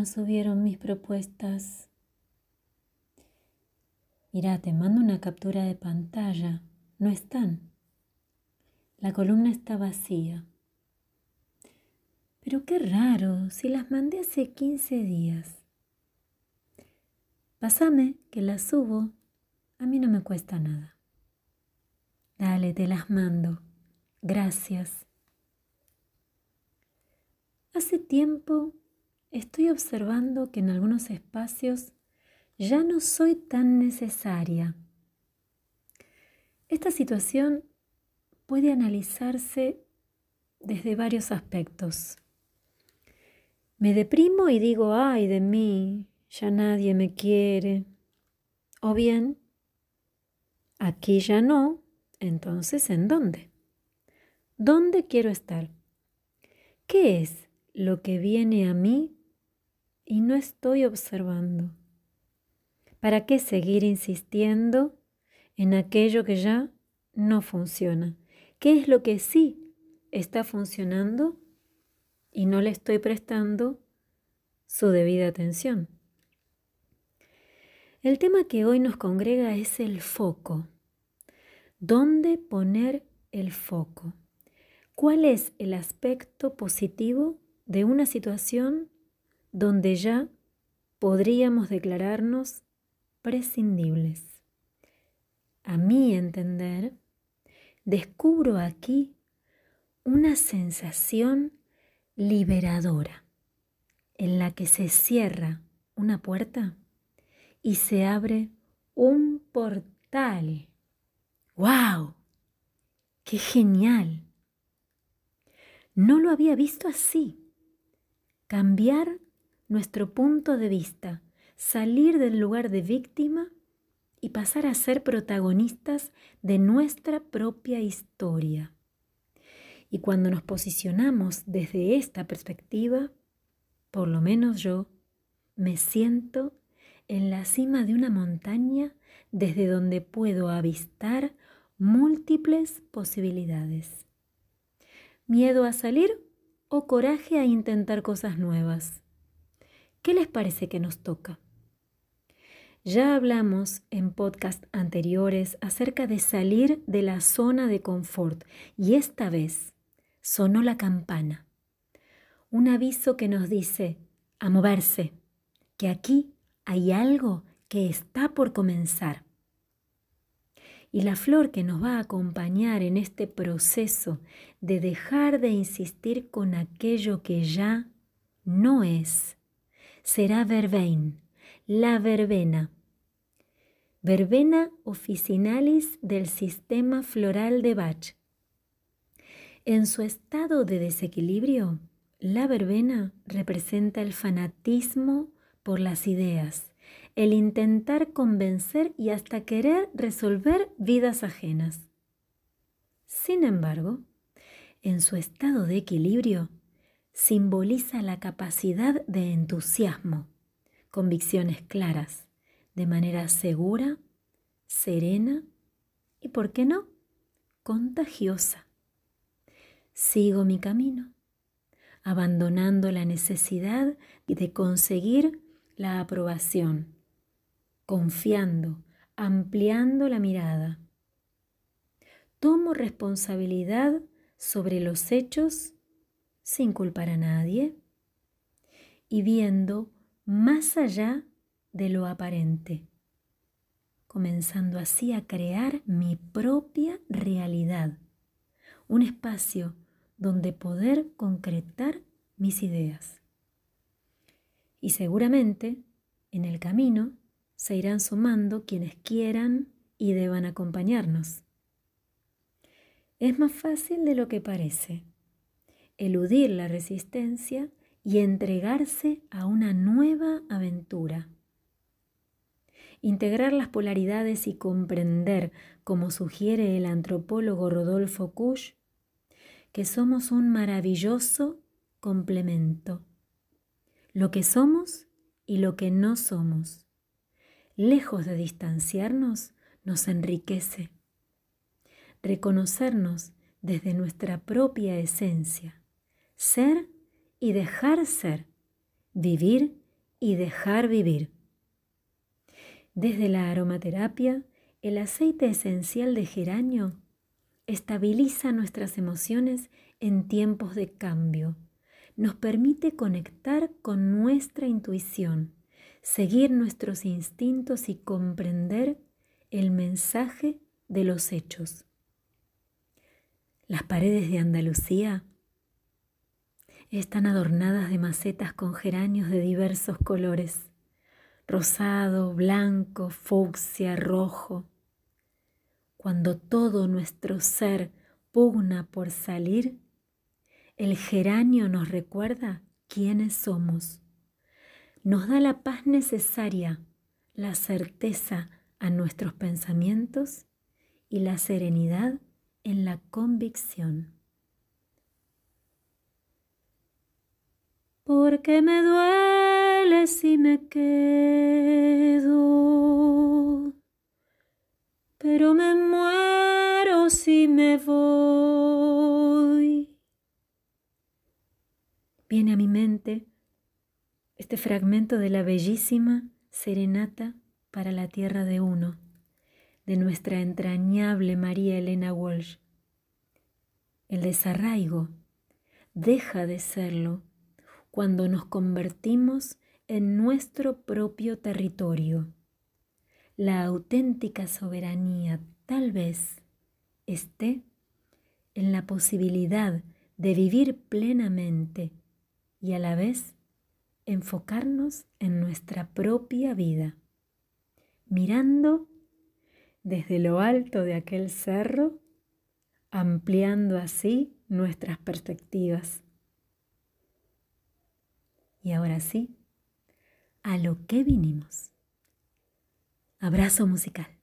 no subieron mis propuestas. Mira, te mando una captura de pantalla. No están. La columna está vacía. Pero qué raro, si las mandé hace 15 días. Pásame, que las subo. A mí no me cuesta nada. Dale, te las mando. Gracias. Hace tiempo estoy observando que en algunos espacios ya no soy tan necesaria. Esta situación puede analizarse desde varios aspectos. Me deprimo y digo, ay de mí, ya nadie me quiere. O bien, aquí ya no, entonces ¿en dónde? ¿Dónde quiero estar? ¿Qué es lo que viene a mí y no estoy observando? ¿Para qué seguir insistiendo en aquello que ya no funciona? ¿Qué es lo que sí está funcionando y no le estoy prestando su debida atención? El tema que hoy nos congrega es el foco. ¿Dónde poner el foco? ¿Cuál es el aspecto positivo de una situación donde ya podríamos declararnos prescindibles? A mi entender, descubro aquí una sensación liberadora en la que se cierra una puerta y se abre un portal. ¡Wow! ¡Qué genial! No lo había visto así. Cambiar nuestro punto de vista, salir del lugar de víctima y pasar a ser protagonistas de nuestra propia historia. Y cuando nos posicionamos desde esta perspectiva, por lo menos yo, me siento en la cima de una montaña desde donde puedo avistar múltiples posibilidades. ¿Miedo a salir o coraje a intentar cosas nuevas? ¿Qué les parece que nos toca? Ya hablamos en podcast anteriores acerca de salir de la zona de confort y esta vez sonó la campana, un aviso que nos dice a moverse, que aquí hay algo que está por comenzar. Y la flor que nos va a acompañar en este proceso de dejar de insistir con aquello que ya no es, será verbein, la verbena. Verbena officinalis del sistema floral de Bach. En su estado de desequilibrio, la verbena representa el fanatismo por las ideas, el intentar convencer y hasta querer resolver vidas ajenas. Sin embargo, en su estado de equilibrio, simboliza la capacidad de entusiasmo, convicciones claras, de manera segura, serena y, ¿por qué no?, contagiosa. Sigo mi camino, abandonando la necesidad de conseguir la aprobación, confiando, ampliando la mirada. Tomo responsabilidad sobre los hechos sin culpar a nadie y viendo más allá de lo aparente, comenzando así a crear mi propia realidad, un espacio donde poder concretar mis ideas y seguramente en el camino se irán sumando quienes quieran y deban acompañarnos. Es más fácil de lo que parece eludir la resistencia y entregarse a una nueva aventura. Integrar las polaridades y comprender, como sugiere el antropólogo Rodolfo Kusch, que somos un maravilloso complemento lo que somos y lo que no somos. Lejos de distanciarnos, nos enriquece. Reconocernos desde nuestra propia esencia, ser y dejar ser, vivir y dejar vivir. Desde la aromaterapia, el aceite esencial de geranio estabiliza nuestras emociones en tiempos de cambio. Nos permite conectar con nuestra intuición, seguir nuestros instintos y comprender el mensaje de los hechos. Las paredes de Andalucía están adornadas de macetas con geranios de diversos colores, rosado, blanco, fucsia, rojo. Cuando todo nuestro ser pugna por salir, el geranio nos recuerda quiénes somos. Nos da la paz necesaria, la certeza a nuestros pensamientos y la serenidad en la convicción. Porque me duele si me quedo, pero me muero si me voy. Viene a mi mente este fragmento de la bellísima serenata para la tierra de uno, de nuestra entrañable María Elena Walsh. El desarraigo deja de serlo cuando nos convertimos en nuestro propio territorio. La auténtica soberanía tal vez esté en la posibilidad de vivir plenamente y a la vez enfocarnos en nuestra propia vida, mirando desde lo alto de aquel cerro, ampliando así nuestras perspectivas. Y ahora sí, a lo que vinimos. Abrazo musical.